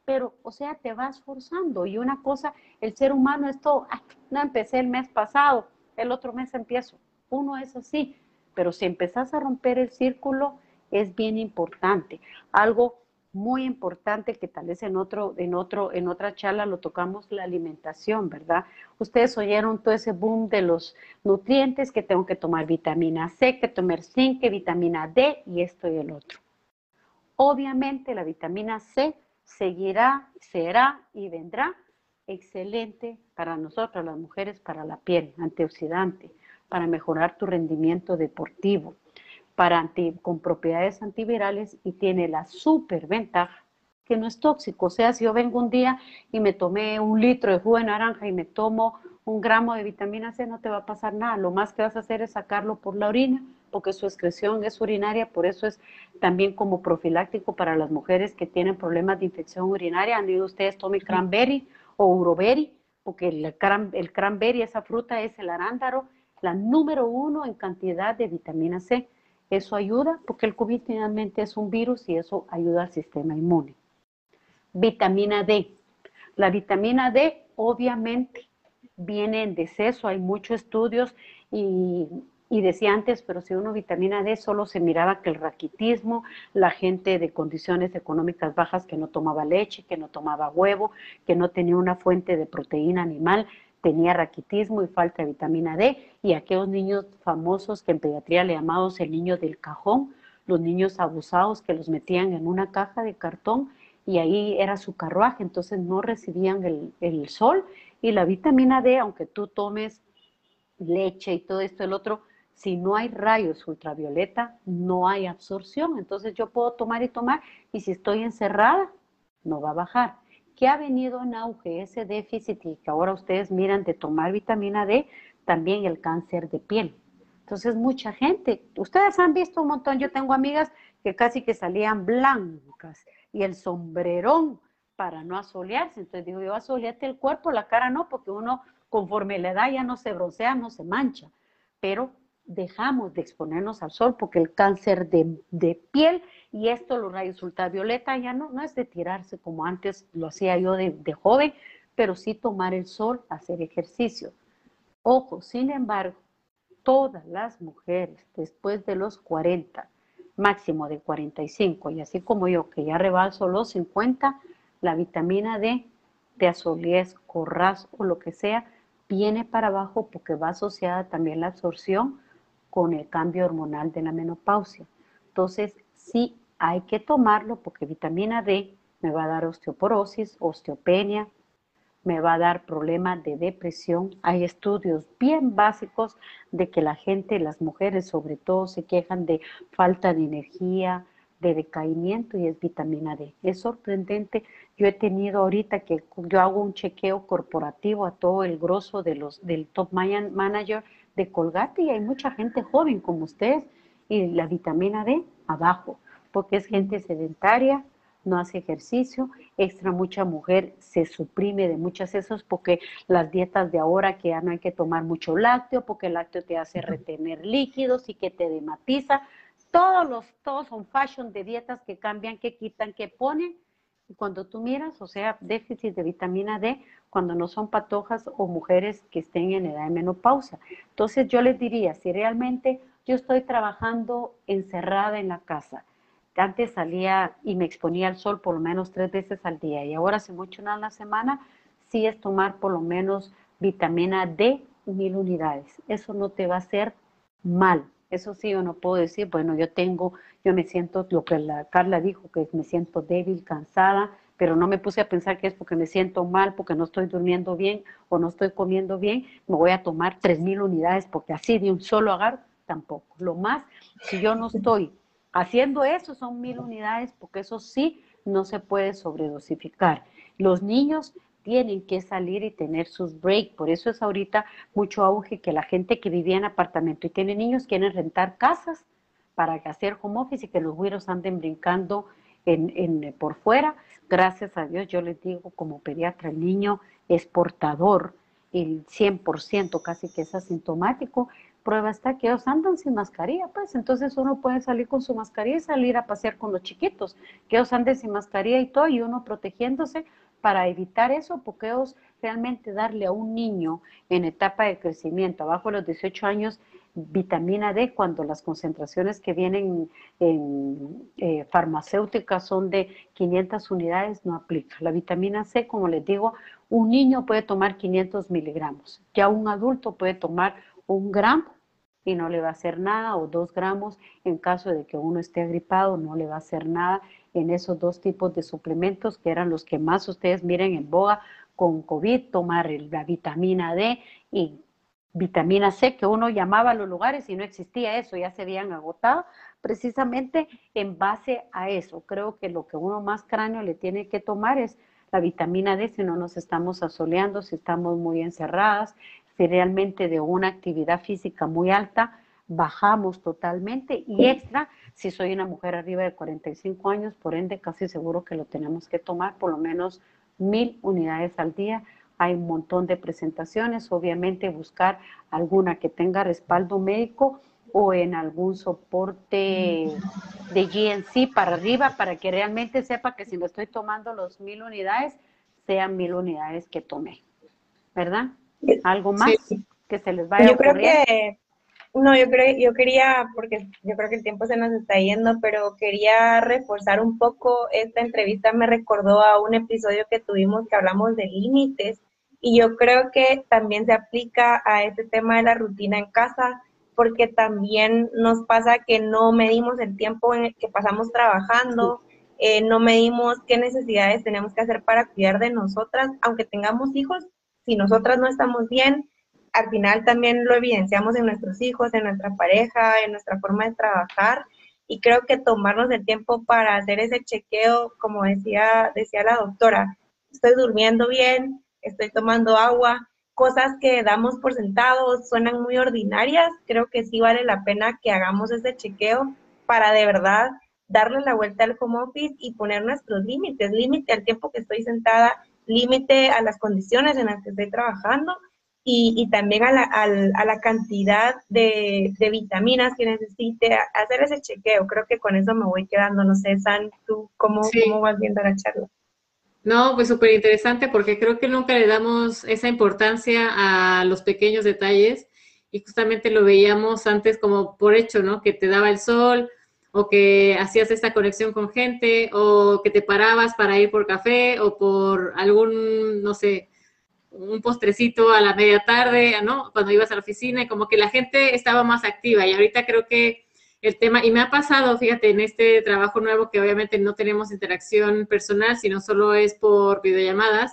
pero o sea, te vas forzando y una cosa, el ser humano es todo, no empecé el mes pasado, el otro mes empiezo, uno es así, pero si empezás a romper el círculo, es bien importante. Algo muy importante que tal vez en otro, en otro, en otra charla lo tocamos, la alimentación, ¿verdad? Ustedes oyeron todo ese boom de los nutrientes, que tengo que tomar vitamina C, que tomar zinc, que vitamina D y esto y el otro. Obviamente la vitamina C seguirá, será y vendrá excelente para nosotros, las mujeres, para la piel, antioxidante, para mejorar tu rendimiento deportivo para con propiedades antivirales y tiene la super ventaja que no es tóxico. O sea, si yo vengo un día y me tomé un litro de jugo de naranja y me tomo un gramo de vitamina C, no te va a pasar nada. Lo más que vas a hacer es sacarlo por la orina, porque su excreción es urinaria, por eso es también como profiláctico para las mujeres que tienen problemas de infección urinaria. Han ido ustedes, tome cranberry o uroberry, porque el, el cranberry, esa fruta es el arándaro, la número uno en cantidad de vitamina C. Eso ayuda porque el COVID finalmente es un virus y eso ayuda al sistema inmune. Vitamina D. La vitamina D obviamente viene en deceso, hay muchos estudios y y decía antes, pero si uno vitamina D solo se miraba que el raquitismo, la gente de condiciones económicas bajas que no tomaba leche, que no tomaba huevo, que no tenía una fuente de proteína animal, tenía raquitismo y falta de vitamina D, y aquellos niños famosos que en pediatría le llamamos el niño del cajón, los niños abusados que los metían en una caja de cartón y ahí era su carruaje, entonces no recibían el, el sol y la vitamina D, aunque tú tomes leche y todo esto, el otro, si no hay rayos ultravioleta, no hay absorción. Entonces yo puedo tomar y tomar y si estoy encerrada, no va a bajar. ¿Qué ha venido en auge? Ese déficit y que ahora ustedes miran de tomar vitamina D, también el cáncer de piel. Entonces mucha gente, ustedes han visto un montón, yo tengo amigas que casi que salían blancas y el sombrerón para no asolearse. Entonces digo yo, asoleate el cuerpo, la cara no, porque uno conforme la edad ya no se broncea, no se mancha. Pero dejamos de exponernos al sol porque el cáncer de, piel y esto, los rayos ultravioleta, ya no, no es de tirarse como antes lo hacía yo de, de joven, pero sí tomar el sol, hacer ejercicio. Ojo, sin embargo, todas las mujeres después de los 40, máximo de 45, y así como yo, que ya rebalso los 50, la vitamina D de azolies, corraz o lo que sea, viene para abajo porque va asociada también la absorción con el cambio hormonal de la menopausia. Entonces, sí hay que tomarlo porque vitamina D me va a dar osteoporosis, osteopenia, me va a dar problemas de depresión. Hay estudios bien básicos de que la gente, las mujeres sobre todo, se quejan de falta de energía, de decaimiento y es vitamina D. Es sorprendente. Yo he tenido ahorita que yo hago un chequeo corporativo a todo el grosso de los, del top manager de Colgate y hay mucha gente joven como ustedes y la vitamina D abajo, porque es gente sedentaria, no hace ejercicio, extra mucha mujer se suprime de muchas esos porque las dietas de ahora que ya no hay que tomar mucho lácteo, porque el lácteo te hace retener líquidos y que te dematiza. Todos los, todos son fashion de dietas que cambian, que quitan, que ponen. Y cuando tú miras, o sea, déficit de vitamina D, cuando no son patojas o mujeres que estén en edad de menopausia. Entonces yo les diría, si realmente yo estoy trabajando encerrada en la casa, antes salía y me exponía al sol por lo menos tres veces al día y ahora hace mucho una la semana, sí es tomar por lo menos vitamina D mil unidades. Eso no te va a hacer mal. Eso sí, yo no puedo decir, bueno, yo tengo, yo me siento, lo que la Carla dijo, que me siento débil, cansada, pero no me puse a pensar que es porque me siento mal, porque no estoy durmiendo bien o no estoy comiendo bien, me voy a tomar tres mil unidades porque así de un solo agarro, tampoco. Lo más, si yo no estoy haciendo eso, son mil unidades porque eso sí no se puede sobredosificar. Los niños tienen que salir y tener sus breaks. Por eso es ahorita mucho auge que la gente que vivía en apartamento y tiene niños quieren rentar casas para hacer home office y que los güiros anden brincando en, por fuera. Gracias a Dios, yo les digo, como pediatra, el niño es portador, el 100% casi que es asintomático. Prueba está que ellos andan sin mascarilla, pues entonces uno puede salir con su mascarilla y salir a pasear con los chiquitos, que ellos anden sin mascarilla y todo, y uno protegiéndose, para evitar eso, porque ellos realmente darle a un niño en etapa de crecimiento, abajo de los 18 años, vitamina D, cuando las concentraciones que vienen en eh, farmacéuticas son de 500 unidades, no aplica. La vitamina C, como les digo, un niño puede tomar 500 miligramos, ya un adulto puede tomar un gramo y no le va a hacer nada, o dos gramos en caso de que uno esté agripado, no le va a hacer nada en esos dos tipos de suplementos que eran los que más ustedes miren en boga con COVID, tomar la vitamina D y vitamina C que uno llamaba a los lugares y no existía eso, ya se habían agotado, precisamente en base a eso. Creo que lo que uno más cráneo le tiene que tomar es la vitamina D si no nos estamos asoleando, si estamos muy encerradas, si realmente de una actividad física muy alta bajamos totalmente y extra si soy una mujer arriba de 45 años, por ende casi seguro que lo tenemos que tomar por lo menos mil unidades al día. Hay un montón de presentaciones, obviamente buscar alguna que tenga respaldo médico o en algún soporte de GNC para arriba para que realmente sepa que si me estoy tomando los mil unidades, sean mil unidades que tomé. ¿Verdad? ¿Algo más que se les vaya Yo creo que No, yo creo, yo quería, porque yo creo que el tiempo se nos está yendo, pero quería reforzar un poco esta entrevista. Me recordó a un episodio que tuvimos que hablamos de límites y yo creo que también se aplica a este tema de la rutina en casa, porque también nos pasa que no medimos el tiempo en el que pasamos trabajando, eh, no medimos qué necesidades tenemos que hacer para cuidar de nosotras, aunque tengamos hijos, si nosotras no estamos bien, al final también lo evidenciamos en nuestros hijos, en nuestra pareja, en nuestra forma de trabajar. Y creo que tomarnos el tiempo para hacer ese chequeo, como decía, decía la doctora, estoy durmiendo bien, estoy tomando agua, cosas que damos por sentados, suenan muy ordinarias, creo que sí vale la pena que hagamos ese chequeo para de verdad darle la vuelta al home office y poner nuestros límites, límite al tiempo que estoy sentada, límite a las condiciones en las que estoy trabajando y, también a la, a la cantidad de, vitaminas que necesite, hacer ese chequeo. Creo que con eso me voy quedando. No sé, San, ¿tú cómo, cómo vas viendo la charla? No, pues súper interesante porque creo que nunca le damos esa importancia a los pequeños detalles y justamente lo veíamos antes como por hecho, ¿no? Que te daba el sol o que hacías esta conexión con gente o que te parabas para ir por café o por algún, no sé, un postrecito a la media tarde, ¿no? Cuando ibas a la oficina y como que la gente estaba más activa y ahorita creo que el tema, y me ha pasado, fíjate, en este trabajo nuevo que obviamente no tenemos interacción personal, sino solo es por videollamadas,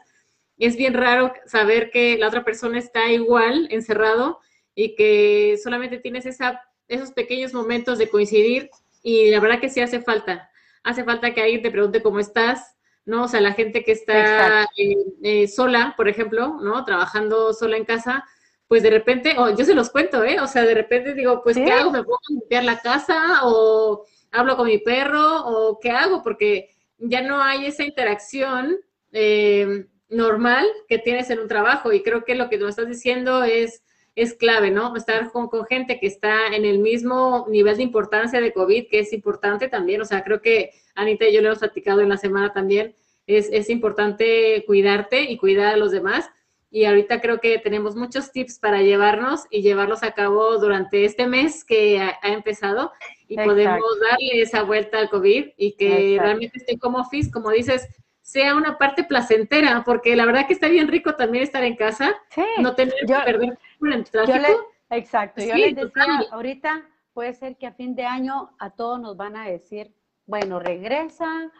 es bien raro saber que la otra persona está igual, encerrado, y que solamente tienes esa, esos pequeños momentos de coincidir y la verdad que sí hace falta. Hace falta que alguien te pregunte cómo estás, ¿no? O sea, la gente que está eh, eh, sola, por ejemplo, ¿no? Trabajando sola en casa, pues de repente, o yo se los cuento, ¿eh? O sea, de repente digo, pues, ¿qué hago? ¿Me a limpiar la casa? ¿O hablo con mi perro? ¿O qué hago? Porque ya no hay esa interacción eh, normal que tienes en un trabajo. Y creo que lo que nos estás diciendo es, es clave, ¿no? Estar con, con gente que está en el mismo nivel de importancia de COVID, que es importante también. O sea, creo que Anita y yo lo hemos platicado en la semana también, es, es importante cuidarte y cuidar a los demás. Y ahorita creo que tenemos muchos tips para llevarnos y llevarlos a cabo durante este mes que ha, empezado y podemos darle esa vuelta al COVID y que realmente esté como office, como dices, sea una parte placentera, porque la verdad que está bien rico también estar en casa, no tener que perder el tráfico. exacto, yo les decía, ahorita puede ser que a fin de año a todos nos van a decir, bueno, regresa,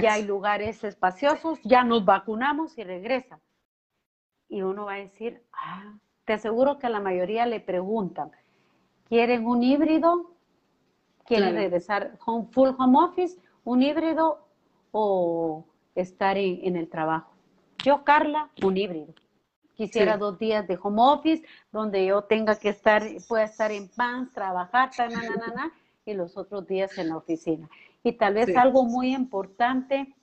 ya hay lugares espaciosos, ya nos vacunamos y regresa. Y uno va a decir, ah, te aseguro que a la mayoría le preguntan, ¿quieren un híbrido? ¿Quieren regresar home, full home office? ¿Un híbrido o estar en, el trabajo? Yo, Carla, un híbrido. Quisiera dos días de home office donde yo tenga que estar, pueda estar en pants, trabajar, y los otros días en la oficina. Y tal vez algo muy importante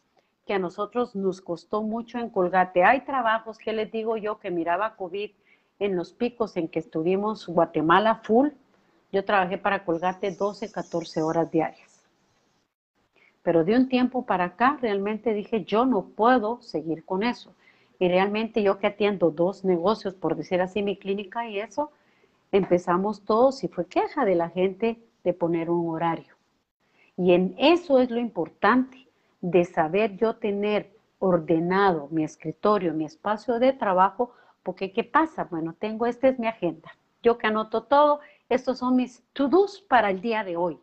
que a nosotros nos costó mucho en Colgate. Hay trabajos que les digo yo que miraba COVID en los picos en que estuvimos Guatemala full. Yo trabajé para Colgate 12, 14 horas diarias. Pero de un tiempo para acá realmente dije, yo no puedo seguir con eso. Y realmente yo que atiendo dos negocios, por decir así, mi clínica y eso, empezamos todos y fue queja de la gente de poner un horario. Y en eso es lo importante, de saber yo tener ordenado mi escritorio, mi espacio de trabajo, porque ¿qué pasa? Bueno, tengo, esta es mi agenda. Yo que anoto todo, estos son mis to-dos para el día de hoy.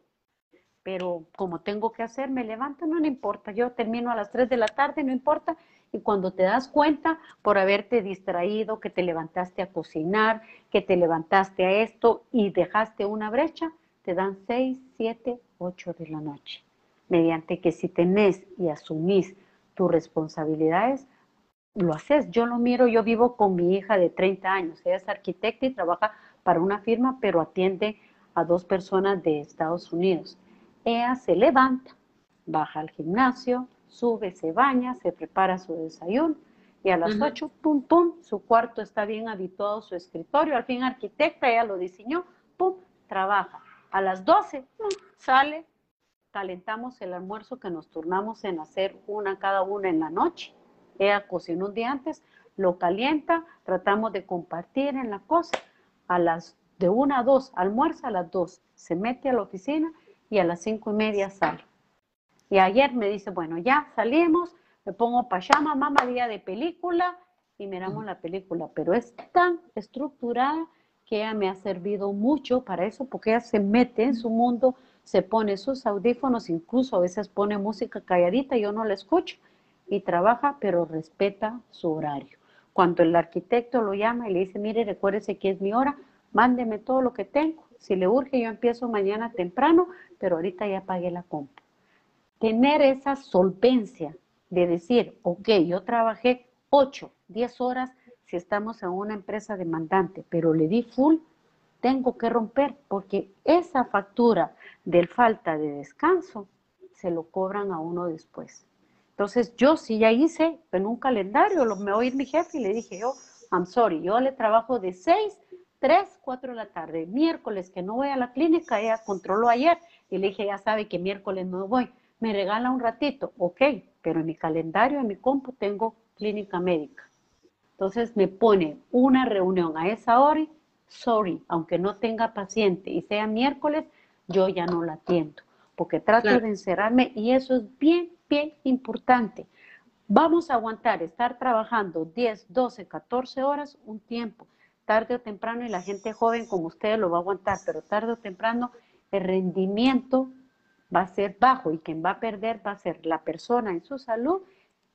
Pero como tengo que hacer, me levanto, no, no importa. Yo termino a las 3 de la tarde, no importa. Y cuando te das cuenta por haberte distraído, que te levantaste a cocinar, que te levantaste a esto y dejaste una brecha, te dan 6, 7, 8 de la noche. Mediante que si tenés y asumís tus responsabilidades, lo haces. Yo lo miro, yo vivo con mi hija de 30 años. Ella es arquitecta y trabaja para una firma, pero atiende a dos personas de Estados Unidos. Ella se levanta, baja al gimnasio, sube, se baña, se prepara su desayuno y a las 8, pum, pum, su cuarto está bien habituado, su escritorio, al fin arquitecta, ella lo diseñó, pum, trabaja. A las 12 sale, calentamos el almuerzo que nos turnamos en hacer una cada una en la noche. Ella cocinó un día antes, lo calienta, tratamos de compartir en la cosa. A las de una a dos, almuerza a las dos, se mete a la oficina y a las cinco y media sale. Y ayer me dice, bueno, ya salimos, me pongo pachama, mamá, día de película, y miramos la película, pero es tan estructurada que ella me ha servido mucho para eso, porque ella se mete en su mundo, se pone sus audífonos, incluso a veces pone música calladita, yo no la escucho, y trabaja, pero respeta su horario. Cuando el arquitecto lo llama y le dice, mire, recuérdese que es mi hora, mándeme todo lo que tengo. Si le urge, yo empiezo mañana temprano, pero ahorita ya pagué la compra. Tener esa solvencia de decir, ok, yo trabajé 8, 10 horas si estamos en una empresa demandante, pero le di full, tengo que romper porque esa factura del falta de descanso se lo cobran a uno después. Entonces yo sí ya hice en un calendario, lo me oí mi jefe y le dije yo, I'm sorry, yo le trabajo de 6, 3, 4 de la tarde. Miércoles que no voy a la clínica, ella controló ayer y le dije, ya sabe que miércoles no voy. Me regala un ratito, ok, pero en mi calendario, en mi compu tengo clínica médica. Entonces me pone una reunión a esa hora, sorry, aunque no tenga paciente y sea miércoles, yo ya no la atiendo, porque trato de encerrarme y eso es bien, bien importante. Vamos a aguantar estar trabajando 10, 12, 14 horas un tiempo, tarde o temprano, y la gente joven como ustedes lo va a aguantar, pero tarde o temprano el rendimiento va a ser bajo y quien va a perder va a ser la persona en su salud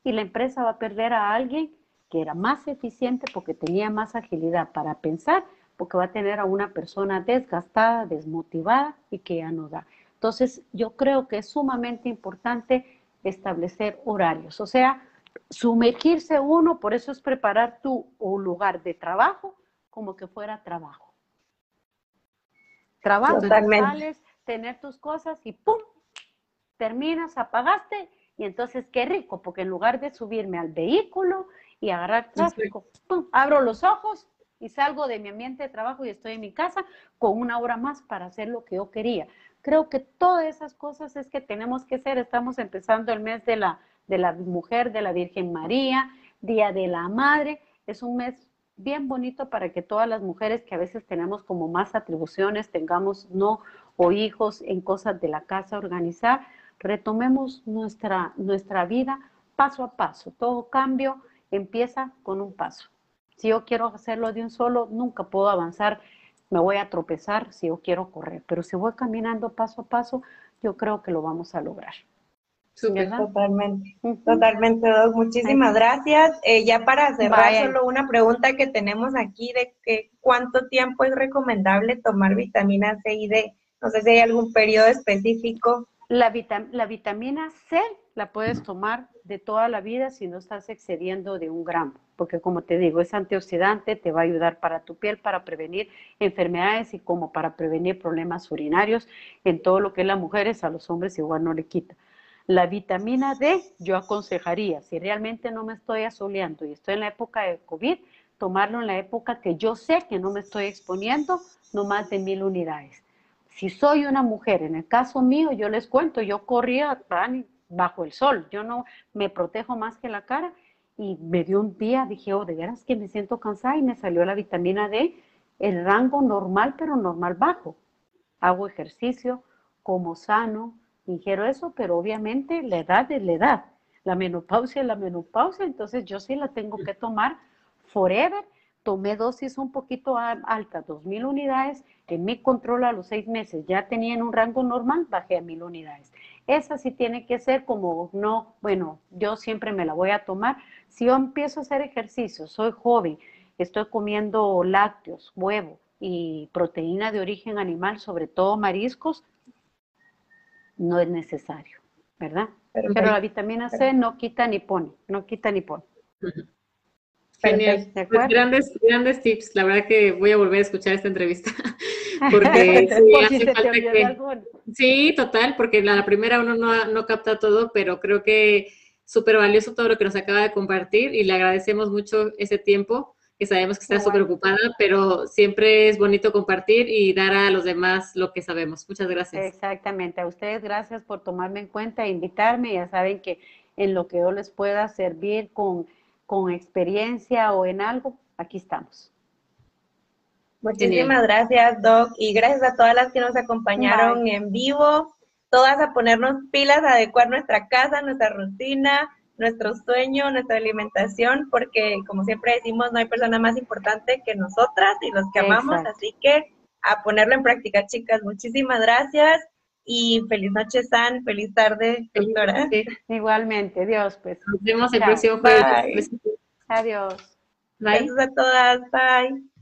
y la empresa va a perder a alguien que era más eficiente porque tenía más agilidad para pensar, porque va a tener a una persona desgastada, desmotivada y que ya no da. Entonces, yo creo que es sumamente importante establecer horarios, o sea, sumergirse uno, por eso es preparar tu lugar de trabajo como que fuera trabajo. Trabajo, sales, tener tus cosas y ¡pum! Terminas, apagaste y entonces qué rico, porque en lugar de subirme al vehículo y agarrar tráfico, abro los ojos y salgo de mi ambiente de trabajo y estoy en mi casa con una hora más para hacer lo que yo quería. Creo que todas esas cosas es que tenemos que hacer. Estamos empezando el mes de la, de la mujer, de la Virgen María, Día de la Madre. Es un mes bien bonito para que todas las mujeres que a veces tenemos como más atribuciones, tengamos no o hijos en cosas de la casa organizar, retomemos nuestra, nuestra vida paso a paso. Todo cambio empieza con un paso. Si yo quiero hacerlo de un solo, nunca puedo avanzar, me voy a tropezar si yo quiero correr, pero si voy caminando paso a paso, yo creo que lo vamos a lograr. Totalmente, totalmente, Doc. Muchísimas gracias. Eh, ya para cerrar, solo una pregunta que tenemos aquí de que cuánto tiempo es recomendable tomar vitamina C y D. No sé si hay algún periodo específico. La, la vitamina C la puedes tomar de toda la vida si no estás excediendo de un gramo, porque como te digo, es antioxidante, te va a ayudar para tu piel, para prevenir enfermedades y como para prevenir problemas urinarios en todo lo que es las mujeres, a los hombres igual no le quita. La vitamina D yo aconsejaría, si realmente no me estoy asoleando y estoy en la época de COVID, tomarlo en la época que yo sé que no me estoy exponiendo, no más de mil unidades si soy una mujer, en el caso mío, yo les cuento, yo corría bajo el sol, yo no me protejo más que la cara y me dio un día, dije, oh, de veras que me siento cansada y me salió la vitamina D, el rango normal, pero normal bajo. Hago ejercicio, como sano, ingiero eso, pero obviamente la edad es la edad. La menopausia es la menopausia, entonces yo sí la tengo que tomar forever tomé dosis un poquito alta, 2.000 unidades, en mi control a los seis meses ya tenía en un rango normal, bajé a 1.000 unidades. Esa sí tiene que ser como, no, bueno, yo siempre me la voy a tomar. Si yo empiezo a hacer ejercicio, soy joven, estoy comiendo lácteos, huevo y proteína de origen animal, sobre todo mariscos, no es necesario, ¿verdad? Pero, la vitamina C no quita ni pone, no quita ni pone. Genial. Pues grandes, grandes tips. La verdad que voy a volver a escuchar esta entrevista. Porque sí, hace falta que... Sí, total, porque la, primera uno no, no capta todo, pero creo que súper valioso todo lo que nos acaba de compartir y le agradecemos mucho ese tiempo, que sabemos que está súper ocupada, pero siempre es bonito compartir y dar a los demás lo que sabemos. Muchas gracias. Exactamente. A ustedes gracias por tomarme en cuenta e invitarme. Ya saben que en lo que yo les pueda servir con con experiencia o en algo, aquí estamos. Muchísimas gracias, Doc, y gracias a todas las que nos acompañaron en vivo, todas a ponernos pilas, a adecuar nuestra casa, nuestra rutina, nuestro sueño, nuestra alimentación, porque como siempre decimos, no hay persona más importante que nosotras y los que amamos, así que a ponerlo en práctica, chicas. Muchísimas gracias y feliz noche, San, feliz tarde, doctora. Igualmente, Dios, pues. Nos vemos el próximo jueves. Adiós. Bye. Gracias a todas, bye.